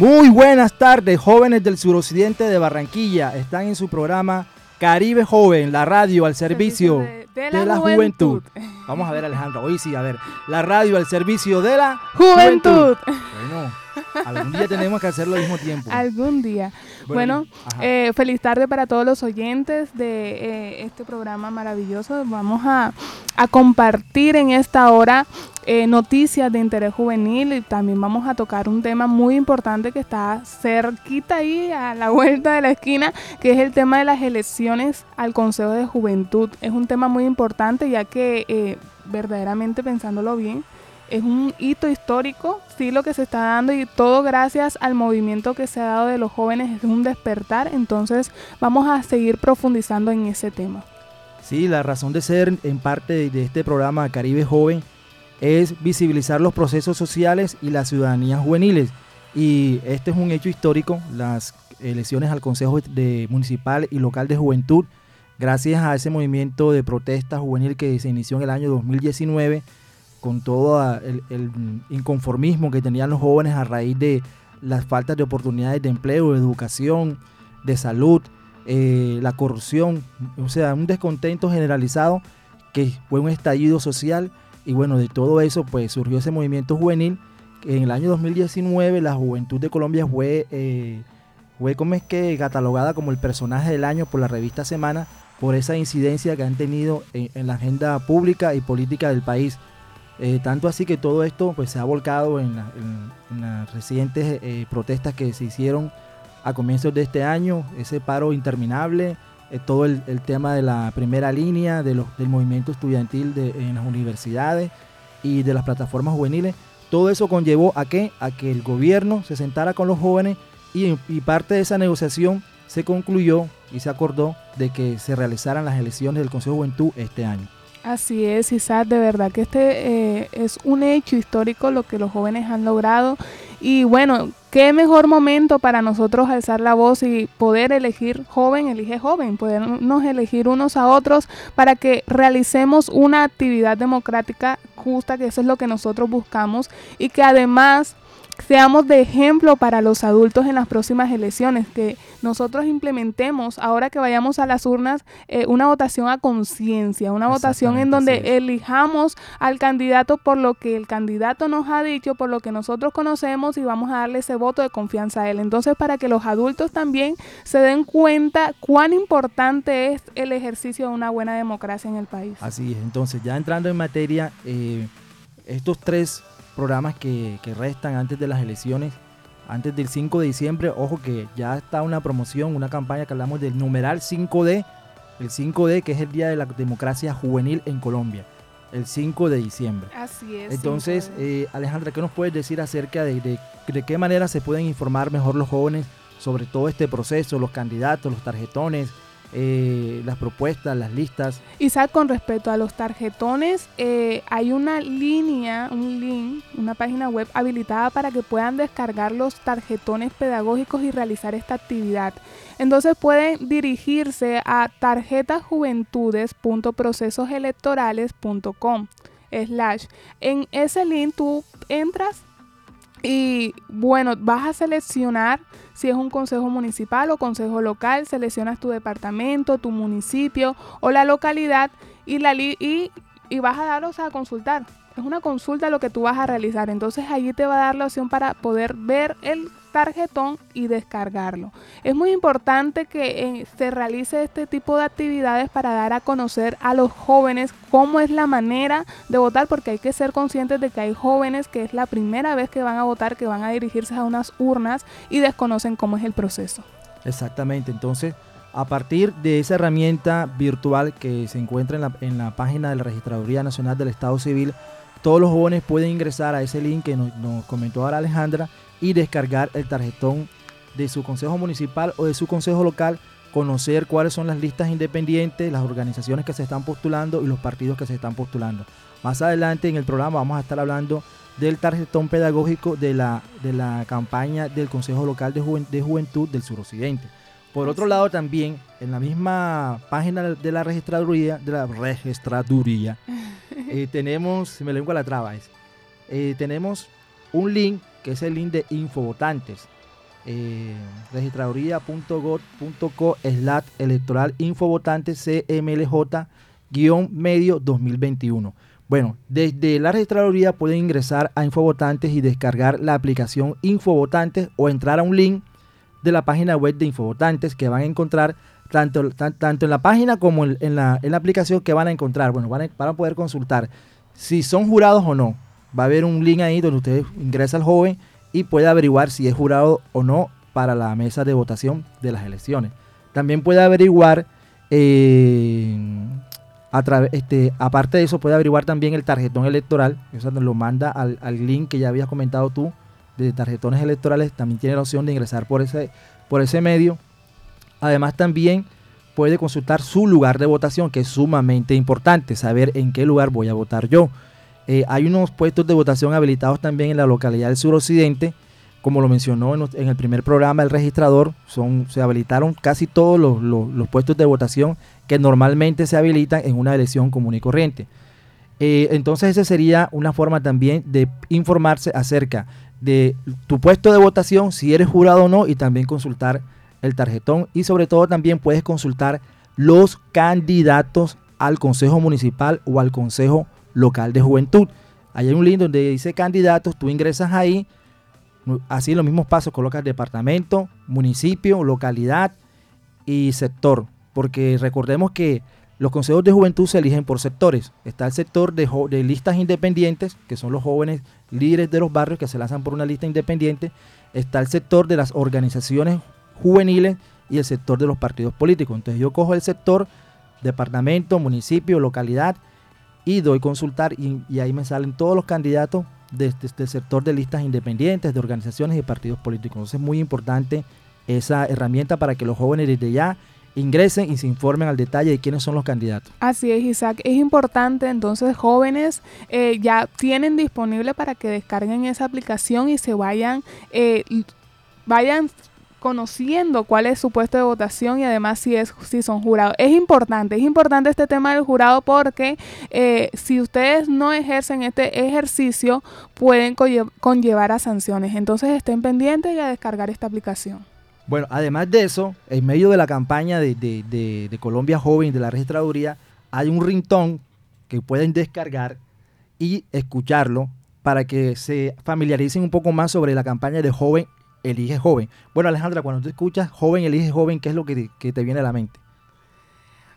Muy buenas tardes, jóvenes del suroccidente de Barranquilla. Están en su programa Caribe Joven, la radio al servicio, de, la, juventud. Vamos a ver, Alejandro. Hoy sí, a ver. La radio al servicio de la juventud. Bueno, algún día tenemos que hacerlo al mismo tiempo. Algún día. Bueno, eh, feliz tarde para todos los oyentes de eh, este programa maravilloso. Vamos a, a compartir en esta hora eh, noticias de interés juvenil y también vamos a tocar un tema muy importante que está cerquita ahí a la vuelta de la esquina, que es el tema de las elecciones al Consejo de Juventud. Es un tema muy importante ya que eh, verdaderamente pensándolo bien, es un hito histórico, sí lo que se está dando y todo gracias al movimiento que se ha dado de los jóvenes es un despertar, entonces vamos a seguir profundizando en ese tema. Sí, la razón de ser en parte de este programa Caribe Joven es visibilizar los procesos sociales y las ciudadanías juveniles. Y este es un hecho histórico, las elecciones al Consejo de Municipal y Local de Juventud, gracias a ese movimiento de protesta juvenil que se inició en el año 2019, con todo el, inconformismo que tenían los jóvenes a raíz de las faltas de oportunidades de empleo, de educación, de salud, eh, la corrupción, o sea, un descontento generalizado que fue un estallido social y bueno, de todo eso pues surgió ese movimiento juvenil. En el año 2019 la Juventud de Colombia fue, eh, fue como es que catalogada como el personaje del año por la revista Semana por esa incidencia que han tenido en, la agenda pública y política del país. Eh, tanto así que todo esto pues, se ha volcado en, las recientes eh, protestas que se hicieron a comienzos de este año, ese paro interminable, eh, todo el, tema de la primera línea, del movimiento estudiantil en las universidades y de las plataformas juveniles. Todo eso conllevó a que, a que el gobierno se sentara con los jóvenes y, y parte de esa negociación se concluyó y se acordó de que se realizaran las elecciones del Consejo de Juventud este año. Así es, Isaac, de verdad que este eh, es un hecho histórico lo que los jóvenes han logrado. Y bueno, qué mejor momento para nosotros alzar la voz y poder elegir joven, elige joven, podernos elegir unos a otros para que realicemos una actividad democrática justa, que eso es lo que nosotros buscamos y que además seamos de ejemplo para los adultos en las próximas elecciones, que nosotros implementemos, ahora que vayamos a las urnas, eh, una votación a conciencia, una votación en donde elijamos al candidato por lo que el candidato nos ha dicho, por lo que nosotros conocemos y vamos a darle ese voto de confianza a él. Entonces, para que los adultos también se den cuenta cuán importante es el ejercicio de una buena democracia en el país. Así es, entonces ya entrando en materia, eh, estos tres programas que, restan antes de las elecciones, antes del 5 de diciembre. Ojo que ya está una promoción, una campaña que hablamos del numeral 5D, el 5D que es el Día de la Democracia Juvenil en Colombia, el 5 de diciembre. Así es. Entonces, eh, Alejandra, ¿qué nos puedes decir acerca de, de, de qué manera se pueden informar mejor los jóvenes sobre todo este proceso, los candidatos, los tarjetones? Eh, las propuestas, las listas. Isaac, con respecto a los tarjetones, eh, hay una línea, un link, una página web habilitada para que puedan descargar los tarjetones pedagógicos y realizar esta actividad. Entonces pueden dirigirse a tarjetajuventudes.procesoselectorales.com slash. En ese link tú entras y bueno, vas a seleccionar si es un consejo municipal o consejo local, seleccionas tu departamento, tu municipio o la localidad y, la y, y vas a darlos a consultar. Es una consulta lo que tú vas a realizar. Entonces allí te va a dar la opción para poder ver el tarjetón y descargarlo. Es muy importante que eh, se realice este tipo de actividades para dar a conocer a los jóvenes cómo es la manera de votar, porque hay que ser conscientes de que hay jóvenes que es la primera vez que van a votar, que van a dirigirse a unas urnas y desconocen cómo es el proceso. Exactamente, entonces a partir de esa herramienta virtual que se encuentra en la, en la página de la Registraduría Nacional del Estado Civil, todos los jóvenes pueden ingresar a ese link que nos, nos comentó ahora Alejandra y descargar el tarjetón de su consejo municipal o de su consejo local conocer cuáles son las listas independientes, las organizaciones que se están postulando y los partidos que se están postulando. Más adelante en el programa vamos a estar hablando del tarjetón pedagógico de la, de la campaña del Consejo Local de, Juventud del Suroccidente. Por otro lado, también en la misma página de la registraduría, de la registraduría, eh, tenemos, si me lengua la traba, es, eh, tenemos un link que es el link de Infovotantes. Eh, registraduría.gov.co slash electoral infovotantes CMLJ-medio 2021. Bueno, desde la registraduría pueden ingresar a Infovotantes y descargar la aplicación Infovotantes o entrar a un link de la página web de Infovotantes que van a encontrar tanto, tanto en la página como en, la, aplicación que van a encontrar. Bueno, van a, poder consultar si son jurados o no. Va a haber un link ahí donde usted ingresa al joven y puede averiguar si es jurado o no para la mesa de votación de las elecciones. También puede averiguar eh, este, aparte de eso, puede averiguar también el tarjetón electoral. Eso lo manda al, link que ya habías comentado tú de tarjetones electorales. También tiene la opción de ingresar por ese, por ese medio. Además, también puede consultar su lugar de votación, que es sumamente importante, saber en qué lugar voy a votar yo. Eh, hay unos puestos de votación habilitados también en la localidad del suroccidente como lo mencionó en, el primer programa el registrador, son, se habilitaron casi todos los, puestos de votación que normalmente se habilitan en una elección común y corriente. Eh, entonces esa sería una forma también de informarse acerca de tu puesto de votación, si eres jurado o no, y también consultar el tarjetón. Y sobre todo también puedes consultar los candidatos al Consejo Municipal o al Consejo Local de Juventud. Ahí hay un link donde dice candidatos, tú ingresas ahí Así los mismos pasos colocas departamento, municipio, localidad y sector. Porque recordemos que los consejos de juventud se eligen por sectores. Está el sector de, de, listas independientes, que son los jóvenes líderes de los barrios que se lanzan por una lista independiente. Está el sector de las organizaciones juveniles y el sector de los partidos políticos. Entonces yo cojo el sector, departamento, municipio, localidad y doy consultar y, ahí me salen todos los candidatos desde, el sector de listas independientes, de organizaciones y partidos políticos. Entonces es muy importante esa herramienta para que los jóvenes desde ya ingresen y se informen al detalle de quiénes son los candidatos. Así es, Isaac. Es importante entonces jóvenes eh, ya tienen disponible para que descarguen esa aplicación y se vayan, eh, vayan conociendo cuál es su puesto de votación y además si, es, si son jurados. Es importante, es importante este tema del jurado porque eh, si ustedes no ejercen este ejercicio pueden conllevar a sanciones. Entonces estén pendientes y a descargar esta aplicación. Bueno, además de eso, en medio de la campaña de, de Colombia Joven de la registraduría, hay un rintón que pueden descargar y escucharlo para que se familiaricen un poco más sobre la campaña de joven elige joven. Bueno, Alejandra, cuando tú escuchas joven, elige joven, ¿qué es lo que te, viene a la mente?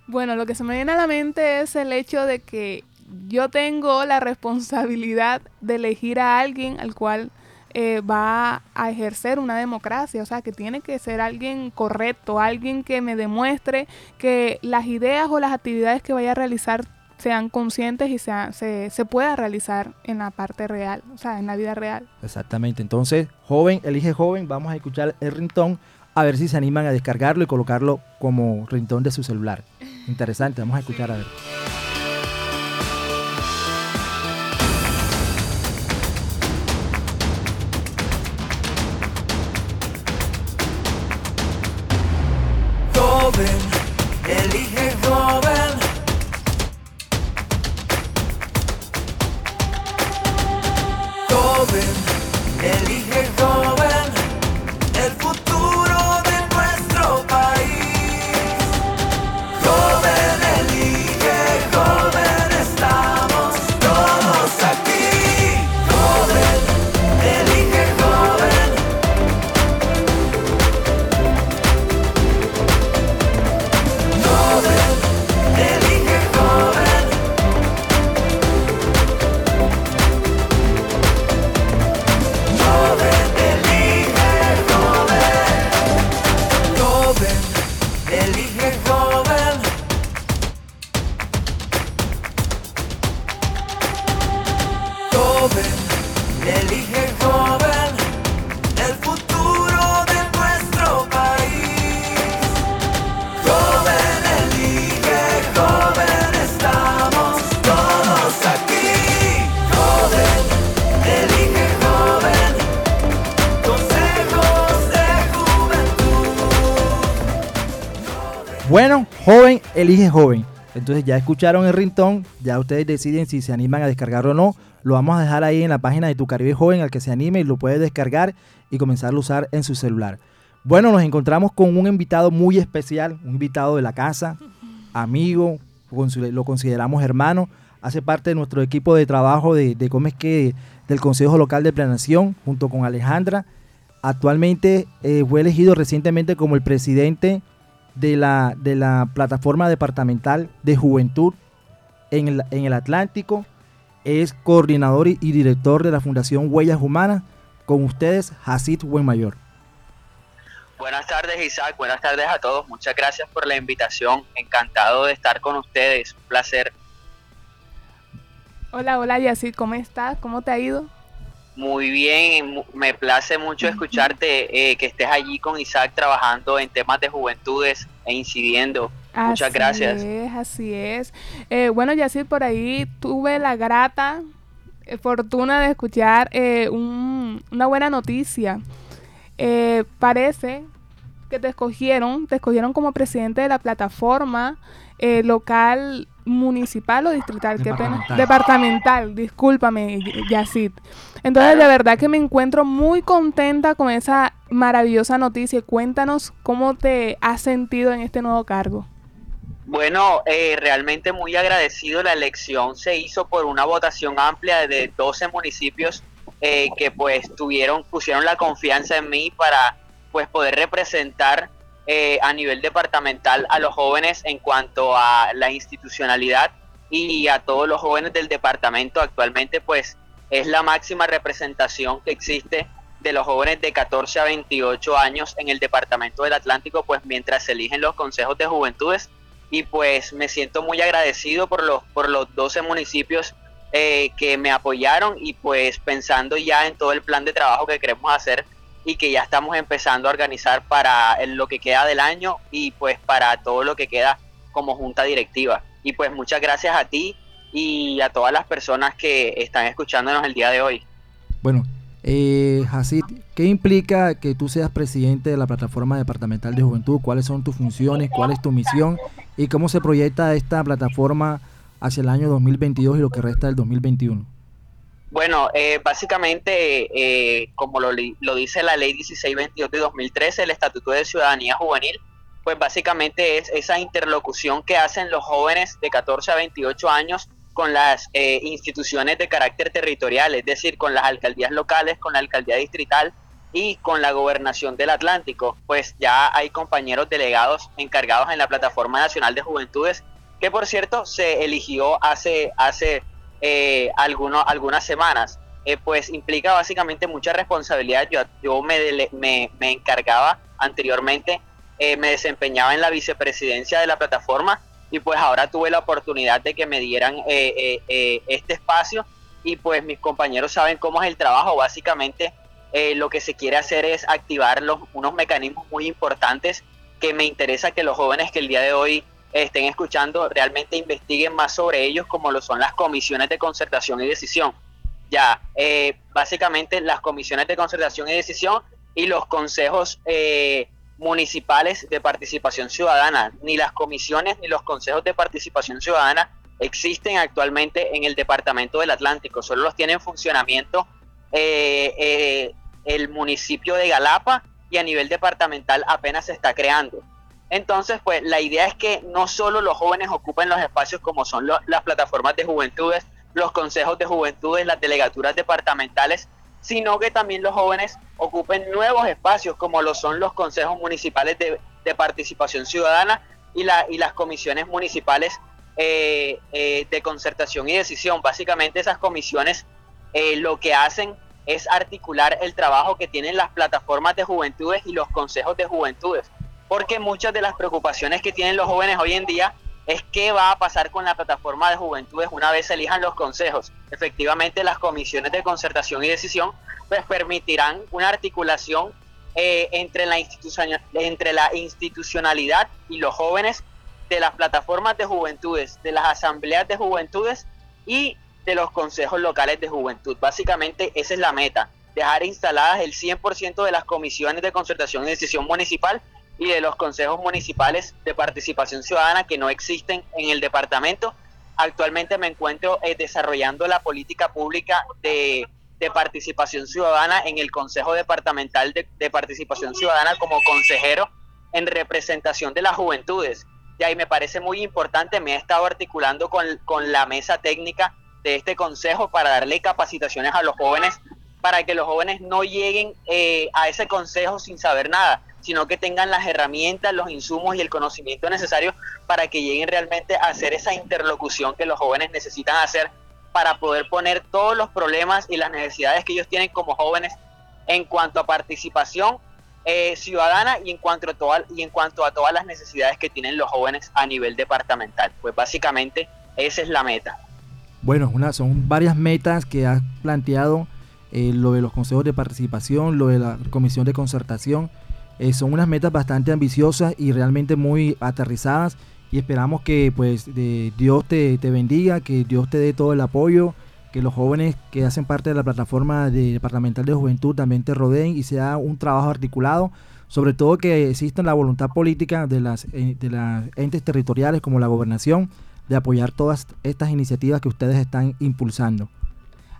Bueno, lo que se me viene a la mente es el hecho de que yo tengo la responsabilidad de elegir a alguien al cual eh, va a ejercer una democracia, o sea, que tiene que ser alguien correcto, alguien que me demuestre que las ideas o las actividades que vaya a realizar sean conscientes y se, se pueda realizar en la parte real, o sea, en la vida real. Exactamente. Entonces, joven, elige joven, vamos a escuchar el rintón a ver si se animan a descargarlo y colocarlo como rintón de su celular. Interesante, vamos a escuchar a ver. Bueno, joven, elige joven. Entonces ya escucharon el rintón, ya ustedes deciden si se animan a descargarlo o no. Lo vamos a dejar ahí en la página de Tu Caribe Joven, al que se anime y lo puede descargar y comenzar a usar en su celular. Bueno, nos encontramos con un invitado muy especial, un invitado de la casa, amigo, lo consideramos hermano, hace parte de nuestro equipo de trabajo de, que del Consejo Local de Planación, junto con Alejandra. Actualmente eh, fue elegido recientemente como el presidente de la, de la plataforma departamental de juventud en el, en el Atlántico. Es coordinador y, director de la Fundación Huellas Humanas. Con ustedes, Hasid Buenmayor. Buenas tardes, Isaac. Buenas tardes a todos. Muchas gracias por la invitación. Encantado de estar con ustedes. Un placer. Hola, hola, Yacid. ¿Cómo estás? ¿Cómo te ha ido? Muy bien, me place mucho escucharte, eh, que estés allí con Isaac trabajando en temas de juventudes e incidiendo. Muchas gracias. Así es, así es. Eh, bueno, Yacid, por ahí tuve la grata eh, fortuna de escuchar una buena noticia. parece que te escogieron, te escogieron como presidente de la plataforma local municipal o distrital, departamental. qué pena, departamental, discúlpame, Yacid. Entonces, de verdad que me encuentro muy contenta con esa maravillosa noticia. Cuéntanos cómo te has sentido en este nuevo cargo. Bueno, eh, realmente muy agradecido. La elección se hizo por una votación amplia de 12 municipios eh, que pues tuvieron, pusieron la confianza en mí para pues poder representar eh, a nivel departamental a los jóvenes en cuanto a la institucionalidad y a todos los jóvenes del departamento. Actualmente pues es la máxima representación que existe de los jóvenes de 14 a 28 años en el Departamento del Atlántico, pues mientras se eligen los consejos de juventudes y pues me siento muy agradecido por los, por los 12 municipios eh, que me apoyaron y pues pensando ya en todo el plan de trabajo que queremos hacer y que ya estamos empezando a organizar para lo que queda del año y pues para todo lo que queda como junta directiva. Y pues muchas gracias a ti y a todas las personas que están escuchándonos el día de hoy. Bueno, eh, ¿qué implica que tú seas presidente de la plataforma departamental de juventud? ¿Cuáles son tus funciones? ¿Cuál es tu misión? ¿Y cómo se proyecta esta plataforma hacia el año 2022 y lo que resta del 2021? Bueno, eh, básicamente, eh, como lo, lo, dice la ley 1622 de 2013, el Estatuto de Ciudadanía Juvenil, pues básicamente es esa interlocución que hacen los jóvenes de 14 a 28 años con las eh, instituciones de carácter territorial, es decir, con las alcaldías locales, con la alcaldía distrital y con la gobernación del Atlántico. Pues ya hay compañeros delegados encargados en la Plataforma Nacional de Juventudes, que por cierto se eligió hace, hace eh, algunas semanas. Eh, pues implica básicamente mucha responsabilidad. Yo, yo me, me, me encargaba anteriormente, me desempeñaba en la vicepresidencia de la plataforma y pues ahora tuve la oportunidad de que me dieran eh, eh, eh, este espacio y pues mis compañeros saben cómo es el trabajo. Básicamente lo que se quiere hacer es activar los, unos mecanismos muy importantes que me interesa que los jóvenes que el día de hoy estén escuchando realmente investiguen más sobre ellos como lo son las comisiones de concertación y decisión. Ya, básicamente las comisiones de concertación y decisión y los consejos municipales de participación ciudadana. Ni las comisiones ni los consejos de participación ciudadana existen actualmente en el Departamento del Atlántico. Solo los tiene en funcionamiento eh, eh, el municipio de Galapa y a nivel departamental apenas se está creando. Entonces, pues la idea es que no solo los jóvenes ocupen los espacios como son las plataformas de juventudes, los consejos de juventudes, las delegaturas departamentales, sino que también los jóvenes ocupen nuevos espacios como lo son los consejos municipales de, participación ciudadana y, la, y las comisiones municipales eh, eh, de concertación y decisión. Básicamente esas comisiones eh, lo que hacen es articular el trabajo que tienen las plataformas de juventudes y los consejos de juventudes, porque muchas de las preocupaciones que tienen los jóvenes hoy en día es qué va a pasar con la plataforma de juventudes una vez se elijan los consejos. Efectivamente, las comisiones de concertación y decisión pues permitirán una articulación eh, entre, la entre la institucionalidad y los jóvenes de las plataformas de juventudes, de las asambleas de juventudes y de los consejos locales de juventud. Básicamente esa es la meta, dejar instaladas el 100% de las comisiones de concertación y decisión municipal y de los consejos municipales de participación ciudadana que no existen en el departamento. Actualmente me encuentro eh, desarrollando la política pública de, participación ciudadana en el Consejo Departamental de, Participación Ciudadana como consejero en representación de las juventudes. Y ahí me parece muy importante, me he estado articulando con, con la mesa técnica de este consejo para darle capacitaciones a los jóvenes, para que los jóvenes no lleguen eh, a ese consejo sin saber nada, sino que tengan las herramientas, los insumos y el conocimiento necesario para que lleguen realmente a hacer esa interlocución que los jóvenes necesitan hacer para poder poner todos los problemas y las necesidades que ellos tienen como jóvenes en cuanto a participación eh, ciudadana y en, cuanto a y en cuanto a todas las necesidades que tienen los jóvenes a nivel departamental. Pues básicamente esa es la meta. Bueno, una, son varias metas que has planteado, eh, lo de los consejos de participación, lo de la comisión de concertación. Eh, son unas metas bastante ambiciosas y realmente muy aterrizadas y esperamos que pues Dios te, bendiga, que Dios te dé todo el apoyo, que los jóvenes que hacen parte de la plataforma departamental de juventud también te rodeen y sea un trabajo articulado, sobre todo que exista la voluntad política de las, eh, de las entes territoriales como la gobernación de apoyar todas estas iniciativas que ustedes están impulsando.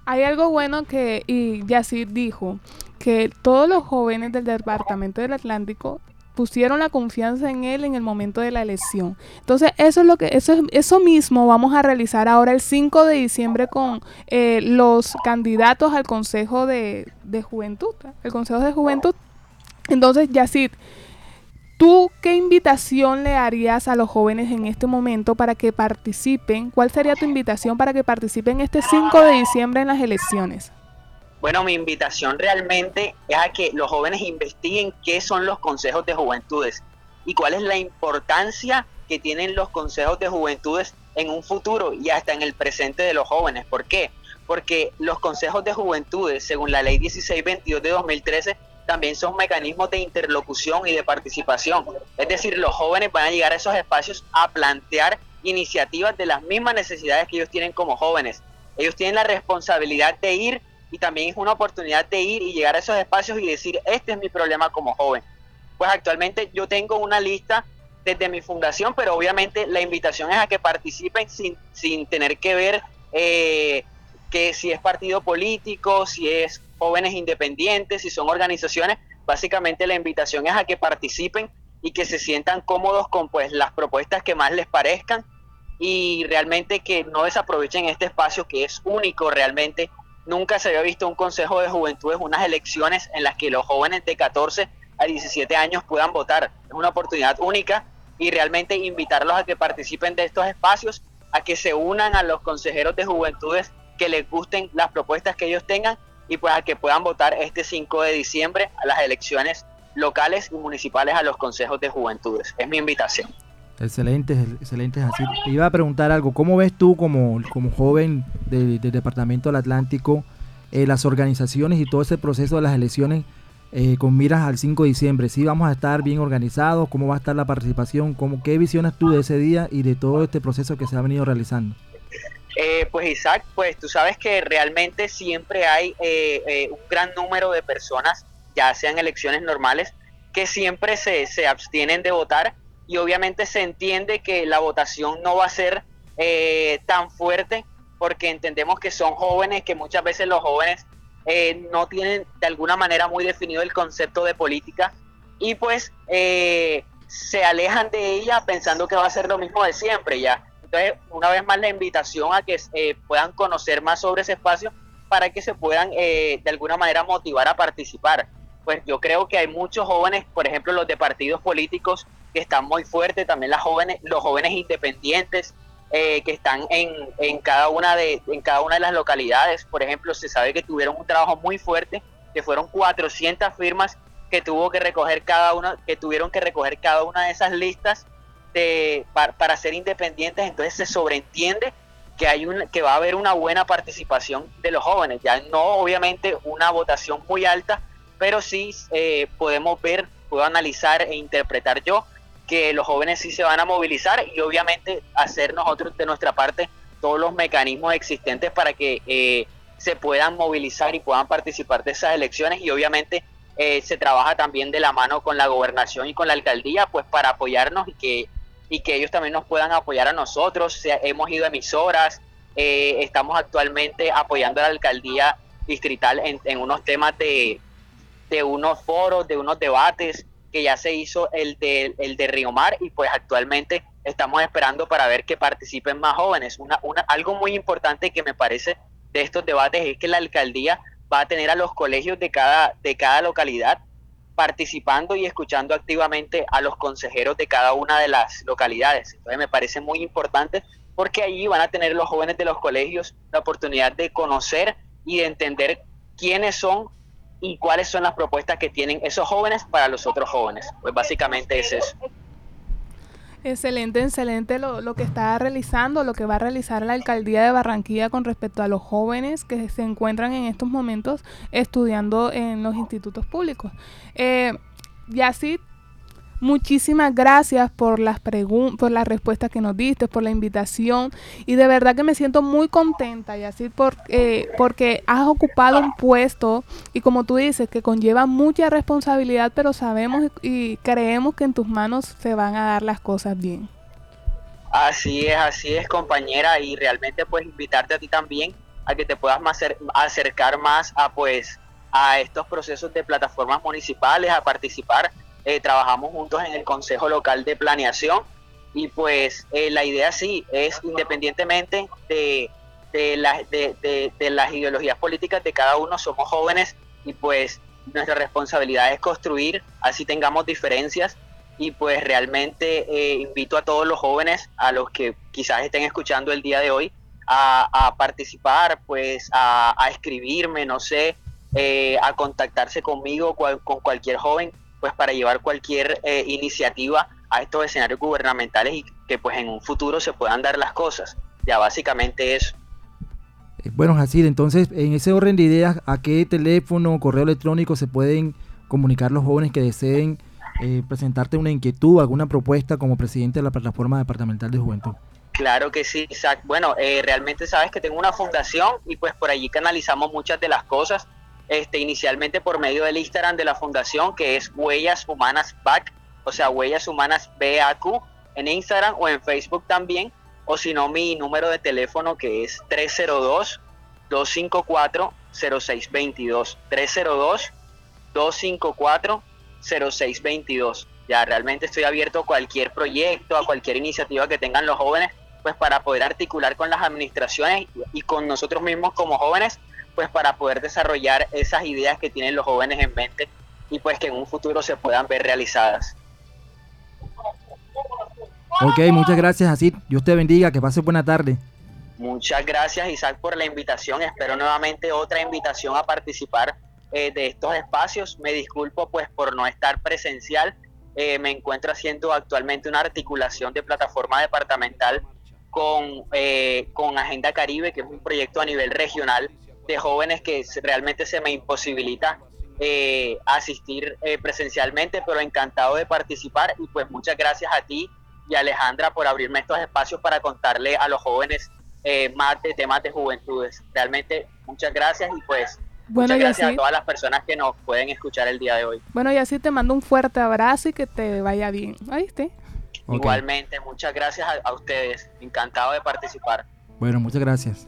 Hay algo bueno que, y Yacir dijo, que todos los jóvenes del Departamento del Atlántico pusieron la confianza en él en el momento de la elección. Entonces, eso es lo que eso eso mismo vamos a realizar ahora el 5 de diciembre con eh, los candidatos al Consejo de, Juventud, el Consejo de Juventud. Entonces, Yacid, ¿Tú qué invitación le harías a los jóvenes en este momento para que participen? ¿Cuál sería tu invitación para que participen este 5 de diciembre en las elecciones? Bueno, mi invitación realmente es a que los jóvenes investiguen qué son los consejos de juventudes y cuál es la importancia que tienen los consejos de juventudes en un futuro y hasta en el presente de los jóvenes. ¿Por qué? Porque los consejos de juventudes, según la ley 1622 de 2013, también son mecanismos de interlocución y de participación. Es decir, los jóvenes van a llegar a esos espacios a plantear iniciativas de las mismas necesidades que ellos tienen como jóvenes. Ellos tienen la responsabilidad de ir y también es una oportunidad de ir y llegar a esos espacios y decir, este es mi problema como joven. Pues actualmente yo tengo una lista desde mi fundación, pero obviamente la invitación es a que participen sin, sin tener que ver eh, que si es partido político, si es jóvenes independientes, si son organizaciones, básicamente la invitación es a que participen y que se sientan cómodos con pues las propuestas que más les parezcan y realmente que no desaprovechen este espacio que es único realmente. Nunca se había visto un Consejo de Juventudes, unas elecciones en las que los jóvenes de 14 a 17 años puedan votar. Es una oportunidad única y realmente invitarlos a que participen de estos espacios, a que se unan a los consejeros de juventudes que les gusten las propuestas que ellos tengan y pues a que puedan votar este 5 de diciembre a las elecciones locales y municipales a los consejos de juventudes. Es mi invitación. Excelente, excelente. Así. Te iba a preguntar algo, ¿cómo ves tú como, como joven del Departamento del Atlántico eh, las organizaciones y todo ese proceso de las elecciones eh, con miras al 5 de diciembre? ¿Sí vamos a estar bien organizados? ¿Cómo va a estar la participación? ¿Cómo, ¿Qué visiones tú de ese día y de todo este proceso que se ha venido realizando? Eh, pues Isaac, pues tú sabes que realmente siempre hay eh, eh, un gran número de personas, ya sean elecciones normales, que siempre se, se, abstienen de votar y obviamente se entiende que la votación no va a ser tan fuerte porque entendemos que son jóvenes, que muchas veces los jóvenes no tienen de alguna manera muy definido el concepto de política y pues se alejan de ella pensando que va a ser lo mismo de siempre ya entonces, una vez más la invitación a que eh, puedan conocer más sobre ese espacio para que se puedan eh, de alguna manera motivar a participar. Pues yo creo que hay muchos jóvenes, por ejemplo, los de partidos políticos que están muy fuertes, también las jóvenes, los jóvenes independientes eh, que están en, en, cada una de, en cada una de las localidades. Por ejemplo, se sabe que tuvieron un trabajo muy fuerte, que fueron 400 firmas que tuvo que recoger cada una, que tuvieron que recoger cada una de esas listas para, ser independientes, entonces se sobreentiende que, hay un, que va a haber una buena participación de los jóvenes. Ya no obviamente una votación muy alta, pero sí eh, podemos ver, puedo analizar e interpretar yo que los jóvenes sí se van a movilizar y obviamente hacer nosotros de nuestra parte todos los mecanismos existentes para que eh, se puedan movilizar y puedan participar de esas elecciones y obviamente eh, se trabaja también de la mano con la gobernación y con la alcaldía, pues para apoyarnos y que, y que ellos también nos puedan apoyar a nosotros. hemos ido a emisoras, eh, estamos actualmente apoyando a la alcaldía distrital en, en unos temas de, de, unos foros, de unos debates, que ya se hizo el de, el de Río Mar y pues actualmente estamos esperando para ver que participen más jóvenes. Una, una, algo muy importante que me parece de estos debates es que la alcaldía va a tener a los colegios de cada, de cada localidad participando y escuchando activamente a los consejeros de cada una de las localidades. Entonces me parece muy importante porque allí van a tener los jóvenes de los colegios la oportunidad de conocer y de entender quiénes son y cuáles son las propuestas que tienen esos jóvenes para los otros jóvenes. Pues básicamente es eso. Excelente, excelente lo, lo, que está realizando, lo que va a realizar la alcaldía de Barranquilla con respecto a los jóvenes que se encuentran en estos momentos estudiando en los institutos públicos. Eh, y así Muchísimas gracias por las por las respuestas que nos diste, por la invitación y de verdad que me siento muy contenta y así eh, porque has ocupado un puesto y como tú dices que conlleva mucha responsabilidad, pero sabemos y creemos que en tus manos se van a dar las cosas bien. Así es, así es compañera y realmente pues invitarte a ti también a que te puedas acercar más a pues a estos procesos de plataformas municipales, a participar eh, trabajamos juntos en el Consejo Local de Planeación y pues eh, la idea sí es independientemente de, de, de, las ideologías políticas de cada uno, somos jóvenes y pues nuestra responsabilidad es construir, así tengamos diferencias y pues realmente eh, invito a todos los jóvenes, a los que quizás estén escuchando el día de hoy, a, participar, pues a, escribirme, no sé, a contactarse conmigo, con cualquier joven pues para llevar cualquier eh, iniciativa a estos escenarios gubernamentales y que pues en un futuro se puedan dar las cosas. Ya básicamente eso. Eh, bueno, así entonces en ese orden de ideas, ¿a qué teléfono, correo electrónico se pueden comunicar los jóvenes que deseen eh, presentarte una inquietud, alguna propuesta como presidente de la plataforma departamental de juventud? Claro que sí, Isaac. Bueno, realmente sabes que tengo una fundación y pues por allí canalizamos muchas de las cosas este, inicialmente por medio del Instagram de la fundación, que es Huellas Humanas BAC, o sea, Huellas Humanas BAQ, en Instagram o en Facebook también, o si no, mi número de teléfono que es 302-254-0622. 302-254-0622. Ya realmente estoy abierto a cualquier proyecto, a cualquier iniciativa que tengan los jóvenes, pues para poder articular con las administraciones y con nosotros mismos como jóvenes pues para poder desarrollar esas ideas que tienen los jóvenes en mente y pues que en un futuro se puedan ver realizadas. Ok, muchas gracias, así Dios te bendiga, que pase buena tarde. Muchas gracias, Isaac, por la invitación. Espero nuevamente otra invitación a participar eh, de estos espacios. Me disculpo pues por no estar presencial. Eh, me encuentro haciendo actualmente una articulación de plataforma departamental con, eh, con Agenda Caribe, que es un proyecto a nivel regional de jóvenes que realmente se me imposibilita eh, asistir eh, presencialmente, pero encantado de participar y pues muchas gracias a ti y Alejandra por abrirme estos espacios para contarle a los jóvenes eh, más de temas de juventudes. Realmente muchas gracias y pues muchas gracias a todas las personas que nos pueden escuchar el día de hoy. Bueno, y así te mando un fuerte abrazo y que te vaya bien. ¿Oíste? Igualmente, muchas gracias a ustedes. Encantado de participar. Bueno, muchas gracias.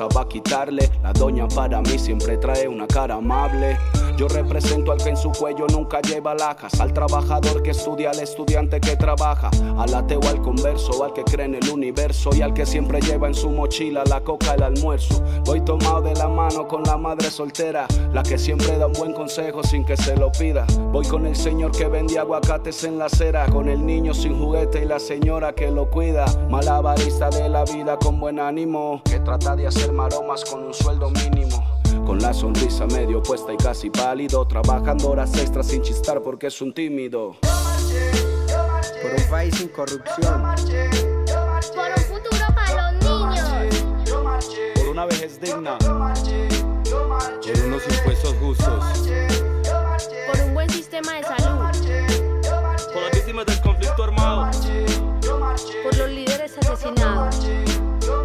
va a quitarle. La doña para mí siempre trae una cara amable. Yo represento al que en su cuello nunca lleva lajas, al trabajador que estudia, al estudiante que trabaja, al ateo, al converso, al que cree en el universo y al que siempre lleva en su mochila la coca, el almuerzo. Voy tomado de la mano con la madre soltera, la que siempre da un buen consejo sin que se lo pida. Voy con el señor que vende aguacates en la acera, con el niño sin juguete y la señora que lo cuida. Malabarista de la vida con buen ánimo, que trata de hacer hacer maromas con un sueldo mínimo. Con la sonrisa medio puesta y casi pálido, trabajando horas extras sin chistar porque es un tímido. Por un país sin corrupción. Por un futuro para los niños. Por una vejez digna. Por unos impuestos justos. Por un buen sistema de salud. Por las víctimas del conflicto armado. Por los líderes asesinados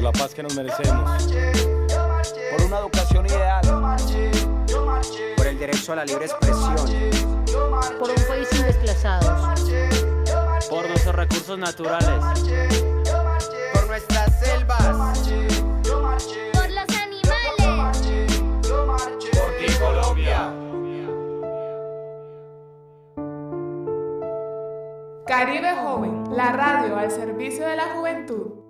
por la paz que nos merecemos, por una educación ideal, por el derecho a la libre expresión, por un país sin desplazados, por nuestros recursos naturales, por nuestras selvas, por los animales, por ti Colombia. Caribe Joven, la radio al servicio de la juventud.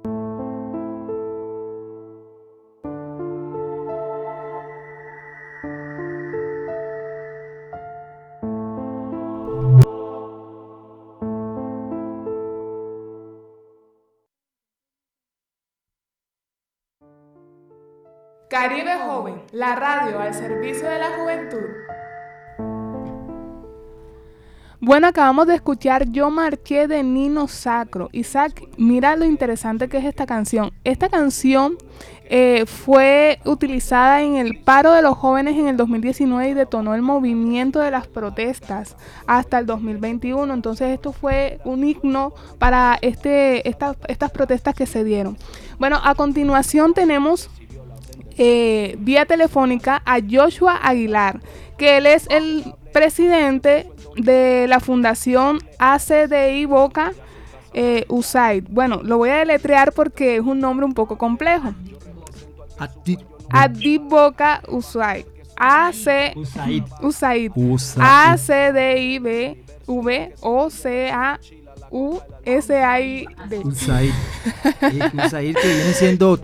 Caribe Joven, la radio al servicio de la juventud. Bueno, acabamos de escuchar Yo Marché de Nino Sacro. Isaac, mira lo interesante que es esta canción. Esta canción eh, fue utilizada en el paro de los jóvenes en el 2019 y detonó el movimiento de las protestas hasta el 2021. Entonces esto fue un himno para este, estas protestas que se dieron. Bueno, a continuación tenemos eh, vía telefónica a Joshua Aguilar, que él es el presidente de la Fundación ACDI Boca eh, USAID. Bueno, lo voy a deletrear porque es un nombre un poco complejo. ACDI Boca USAID. AC USAID. A C D I B V O C A U-S-A-I-D. USAID. USAID que viene siendo,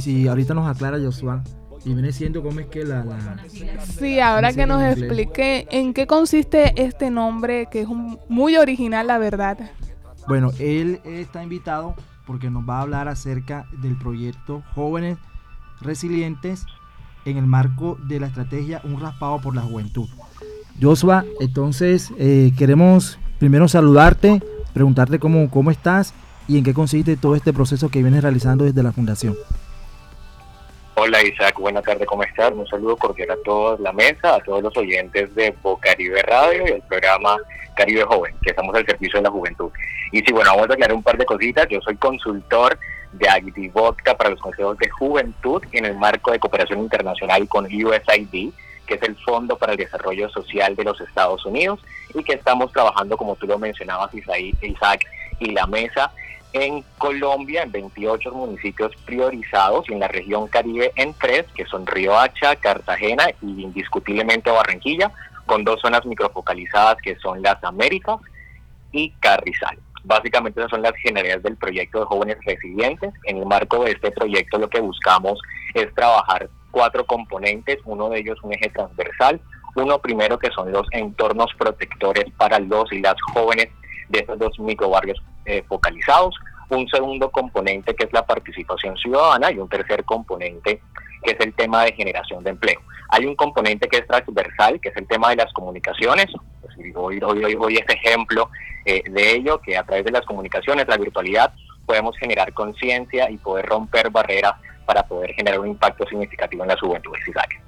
si, ahorita nos aclara Joshua, y viene siendo cómo es que la... sí, ahora que nos explique en qué consiste este nombre, que es muy original, la verdad. Bueno, él está invitado porque nos va a hablar acerca del proyecto Jóvenes Resilientes en el marco de la estrategia Un Raspado por la Juventud. Joshua, entonces eh, queremos primero saludarte, preguntarte cómo, cómo estás y en qué consiste todo este proceso que vienes realizando desde la Fundación. Hola Isaac, buenas tardes, ¿cómo estás? Un saludo cordial a toda la mesa, a todos los oyentes de Bocaribe Radio y el programa Caribe Joven, que estamos al servicio de la juventud. Y sí, bueno, vamos a aclarar un par de cositas. Yo soy consultor de Agri Vodka para los consejos de juventud en el marco de cooperación internacional con USAID que es el Fondo para el Desarrollo Social de los Estados Unidos, y que estamos trabajando, como tú lo mencionabas, Isaac, y la mesa en Colombia, en 28 municipios priorizados, y en la región Caribe en tres, que son Hacha, Cartagena y indiscutiblemente Barranquilla, con dos zonas microfocalizadas que son las Américas y Carrizal. Básicamente esas son las generalidades del proyecto de jóvenes resilientes. En el marco de este proyecto lo que buscamos es trabajar cuatro componentes, uno de ellos un eje transversal, uno primero que son los entornos protectores para los y las jóvenes de estos dos microbarrios eh, focalizados, un segundo componente que es la participación ciudadana y un tercer componente que es el tema de generación de empleo. Hay un componente que es transversal, que es el tema de las comunicaciones. Pues, hoy, hoy, hoy, hoy es ejemplo eh, de ello, que a través de las comunicaciones, la virtualidad, podemos generar conciencia y poder romper barreras para poder generar un impacto significativo en la juventud, Isaac.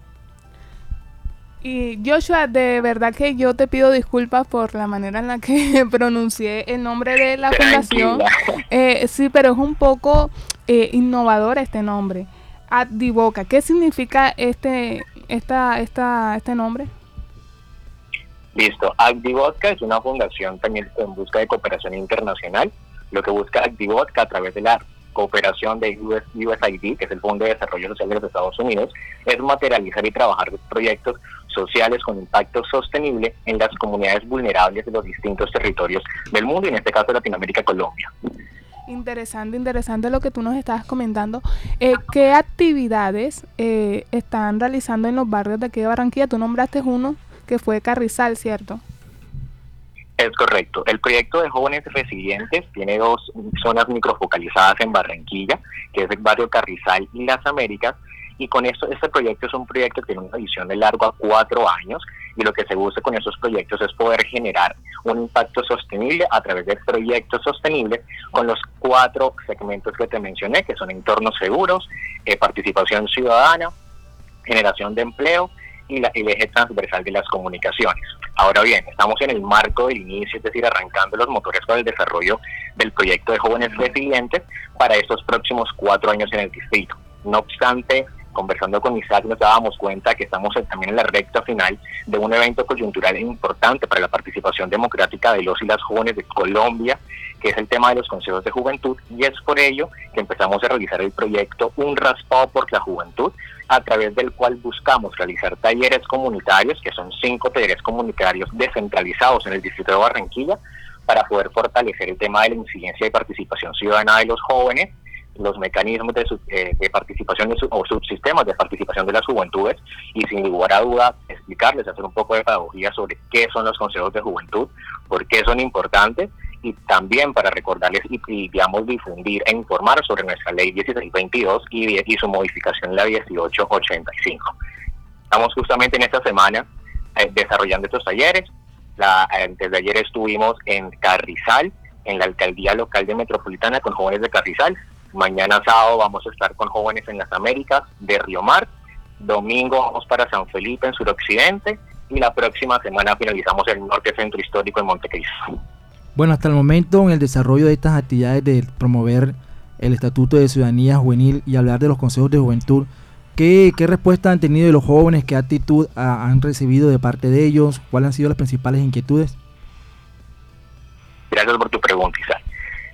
Y Joshua, de verdad que yo te pido disculpas por la manera en la que pronuncié el nombre de la fundación. Eh, sí, pero es un poco eh, innovador este nombre. Addivoca. ¿Qué significa este, esta, esta, este nombre? Listo. Activodka es una fundación también en busca de cooperación internacional. Lo que busca Activodka a través de la cooperación de USAID, que es el Fondo de Desarrollo Social de los Estados Unidos, es materializar y trabajar proyectos sociales con impacto sostenible en las comunidades vulnerables de los distintos territorios del mundo, y en este caso Latinoamérica, Colombia. Interesante, interesante lo que tú nos estabas comentando. Eh, ¿Qué actividades eh, están realizando en los barrios de aquí de Barranquilla? Tú nombraste uno que fue Carrizal, ¿cierto? Es correcto. El proyecto de jóvenes resilientes tiene dos zonas microfocalizadas en Barranquilla, que es el barrio Carrizal y Las Américas, y con esto, este proyecto es un proyecto que tiene una visión de largo a cuatro años y lo que se busca con esos proyectos es poder generar un impacto sostenible a través de proyectos sostenibles con los cuatro segmentos que te mencioné, que son entornos seguros, eh, participación ciudadana, generación de empleo y la, el eje transversal de las comunicaciones. Ahora bien, estamos en el marco del inicio, es decir, arrancando los motores para el desarrollo del proyecto de jóvenes resilientes para estos próximos cuatro años en el distrito. No obstante, conversando con Isaac nos dábamos cuenta que estamos también en la recta final de un evento coyuntural importante para la participación democrática de los y las jóvenes de Colombia, que es el tema de los consejos de juventud, y es por ello que empezamos a realizar el proyecto Un Raspado por la Juventud, a través del cual buscamos realizar talleres comunitarios, que son cinco talleres comunitarios descentralizados en el distrito de Barranquilla, para poder fortalecer el tema de la incidencia y participación ciudadana de los jóvenes los mecanismos de, eh, de participación o subsistemas de participación de las juventudes y sin lugar a duda explicarles, hacer un poco de pedagogía sobre qué son los consejos de juventud, por qué son importantes y también para recordarles y, digamos difundir e informar sobre nuestra ley 1622 y, y su modificación la 1885. Estamos justamente en esta semana eh, desarrollando estos talleres. La, antes de ayer estuvimos en Carrizal, en la alcaldía local de Metropolitana con jóvenes de Carrizal, Mañana sábado vamos a estar con jóvenes en las Américas de Río Mar. Domingo vamos para San Felipe en suroccidente y la próxima semana finalizamos el norte centro histórico en Montecristo. Bueno, hasta el momento en el desarrollo de estas actividades de promover el Estatuto de Ciudadanía Juvenil y hablar de los consejos de juventud, ¿qué, qué respuesta han tenido los jóvenes? ¿Qué actitud han recibido de parte de ellos? ¿Cuáles han sido las principales inquietudes? Gracias por tu pregunta, Isaac.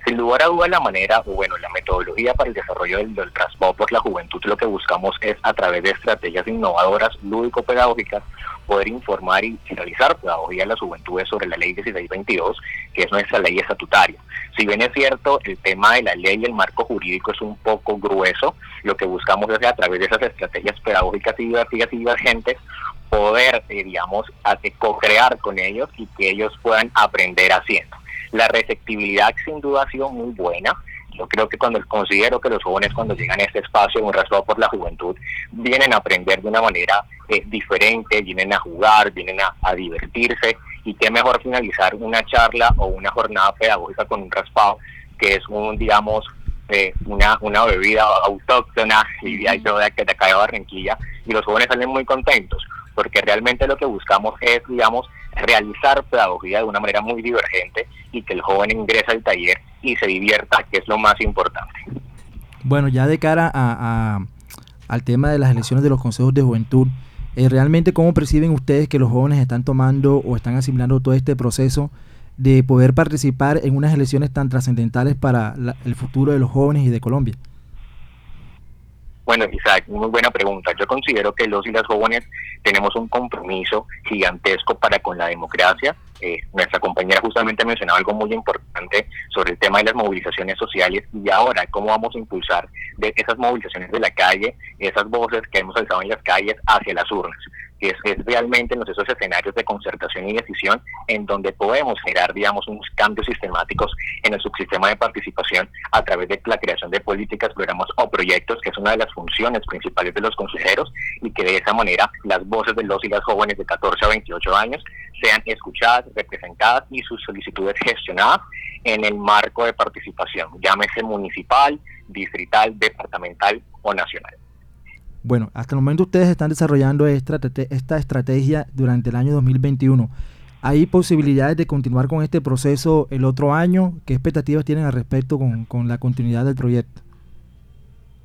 Sin lugar a duda la manera, o bueno, la metodología para el desarrollo del, transporte por la juventud, lo que buscamos es a través de estrategias innovadoras, lúdico-pedagógicas, poder informar y realizar pedagogía a las juventudes sobre la ley 1622, que es nuestra ley estatutaria. Si bien es cierto, el tema de la ley y el marco jurídico es un poco grueso, lo que buscamos es a través de esas estrategias pedagógicas y divergentes, poder, eh, digamos, co-crear con ellos y que ellos puedan aprender haciendo. La receptividad sin duda ha sido muy buena. Yo creo que cuando considero que los jóvenes cuando llegan a este espacio, un rasgo por la juventud, vienen a aprender de una manera eh, diferente, vienen a jugar, vienen a, divertirse. Y qué mejor finalizar una charla o una jornada pedagógica con un raspado que es un, digamos, eh, una, una bebida autóctona y hay todo de acá de Barranquilla. Y los jóvenes salen muy contentos porque realmente lo que buscamos es, digamos, realizar pedagogía de una manera muy divergente y que el joven ingrese al taller y se divierta, que es lo más importante. Bueno, ya de cara a, al tema de las elecciones de los consejos de juventud, eh, ¿realmente cómo perciben ustedes que los jóvenes están tomando o están asimilando todo este proceso de poder participar en unas elecciones tan trascendentales para el futuro de los jóvenes y de Colombia? Bueno, Isaac, muy buena pregunta. Yo considero que los y las jóvenes tenemos un compromiso gigantesco para con la democracia. Eh, nuestra compañera justamente mencionaba algo muy importante sobre el tema de las movilizaciones sociales y ahora cómo vamos a impulsar de esas movilizaciones de la calle, esas voces que hemos alzado en las calles hacia las urnas es, realmente en esos escenarios de concertación y decisión en donde podemos generar, digamos, unos cambios sistemáticos en el subsistema de participación a través de la creación de políticas, programas o proyectos, que es una de las funciones principales de los consejeros y que de esa manera las voces de los y las jóvenes de 14 a 28 años sean escuchadas, representadas y sus solicitudes gestionadas en el marco de participación, llámese municipal, distrital, departamental o nacional. Bueno, hasta el momento ustedes están desarrollando esta, estrategia durante el año 2021. ¿Hay posibilidades de continuar con este proceso el otro año? ¿Qué expectativas tienen al respecto con, con la continuidad del proyecto?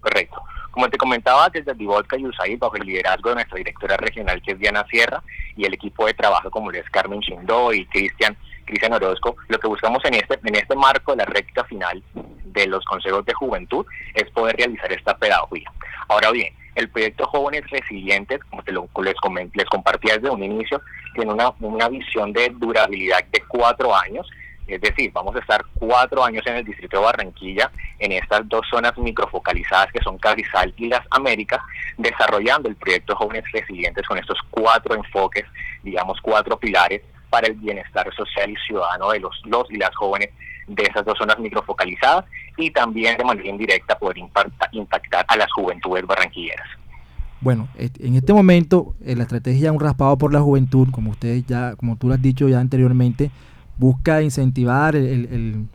Correcto. Como te comentaba, desde Divodka y USAID, bajo el liderazgo de nuestra directora regional, que es Diana Sierra, y el equipo de trabajo como es Carmen Chindó y Cristian Cristian Orozco, lo que buscamos en este, en este marco de la recta final de los consejos de juventud es poder realizar esta pedagogía. Ahora bien, el proyecto Jóvenes Resilientes, como te lo, les, les compartí desde un inicio, tiene una, una visión de durabilidad de cuatro años, es decir, vamos a estar cuatro años en el distrito de Barranquilla, en estas dos zonas microfocalizadas que son Carrizal y las Américas, desarrollando el proyecto Jóvenes Resilientes con estos cuatro enfoques, digamos cuatro pilares para el bienestar social y ciudadano de los, los y las jóvenes de esas dos zonas microfocalizadas y también de manera indirecta poder impactar a las juventudes barranquilleras. Bueno, en este momento eh, la estrategia Un Raspado por la Juventud, como ustedes ya, como tú lo has dicho ya anteriormente, busca incentivar el,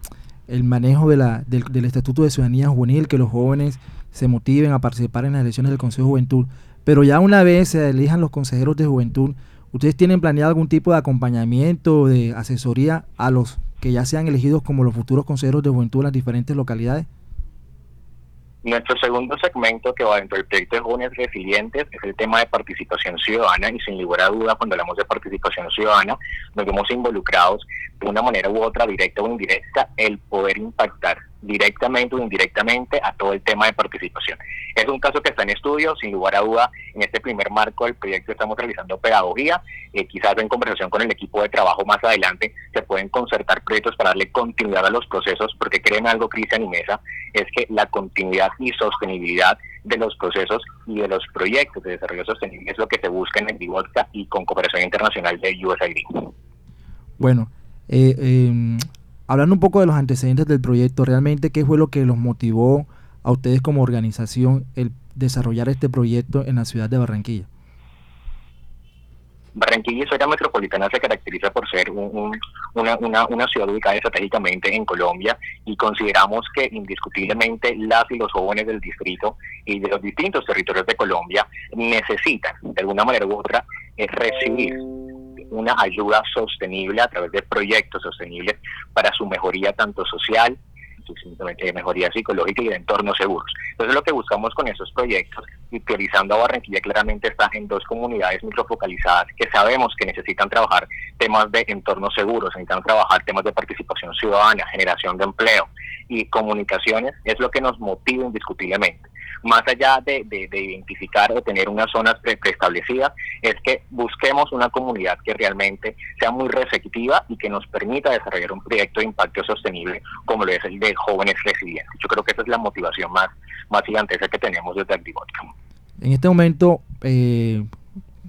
el, manejo de la, del, del, Estatuto de Ciudadanía Juvenil, que los jóvenes se motiven a participar en las elecciones del Consejo de Juventud. Pero ya una vez se elijan los consejeros de juventud, ¿Ustedes tienen planeado algún tipo de acompañamiento, de asesoría a los que ya sean elegidos como los futuros consejeros de juventud en las diferentes localidades? Nuestro segundo segmento que va dentro del proyecto de Jóvenes Resilientes es el tema de participación ciudadana y sin lugar a duda cuando hablamos de participación ciudadana nos vemos involucrados de una manera u otra, directa o indirecta, el poder impactar directamente o indirectamente a todo el tema de participación. Es un caso que está en estudio, sin lugar a duda, en este primer marco del proyecto estamos realizando pedagogía, eh, quizás en conversación con el equipo de trabajo más adelante se pueden concertar proyectos para darle continuidad a los procesos, porque creen algo, Cristian y Mesa, es que la continuidad y sostenibilidad de los procesos y de los proyectos de desarrollo sostenible es lo que se busca en el DIVOTCA y con cooperación internacional de USAID. Bueno, eh, eh, hablando un poco de los antecedentes del proyecto, realmente qué fue lo que los motivó a ustedes como organización el desarrollar este proyecto en la ciudad de Barranquilla. Barranquilla y zona metropolitana se caracteriza por ser una, una, ciudad ubicada estratégicamente en Colombia y consideramos que indiscutiblemente las y los jóvenes del distrito y de los distintos territorios de Colombia necesitan de alguna manera u otra eh, recibir una ayuda sostenible a través de proyectos sostenibles para su mejoría tanto social, de mejoría psicológica y de entornos seguros. Entonces lo que buscamos con esos proyectos, y priorizando a Barranquilla claramente está en dos comunidades microfocalizadas que sabemos que necesitan trabajar temas de entornos seguros, necesitan trabajar temas de participación ciudadana, generación de empleo y comunicaciones, es lo que nos motiva indiscutiblemente más allá de, identificar o tener unas zonas preestablecidas, es que busquemos una comunidad que realmente sea muy receptiva y que nos permita desarrollar un proyecto de impacto sostenible como lo es el de jóvenes resilientes. Yo creo que esa es la motivación más, más gigantesca que tenemos desde Activodka. En este momento, eh,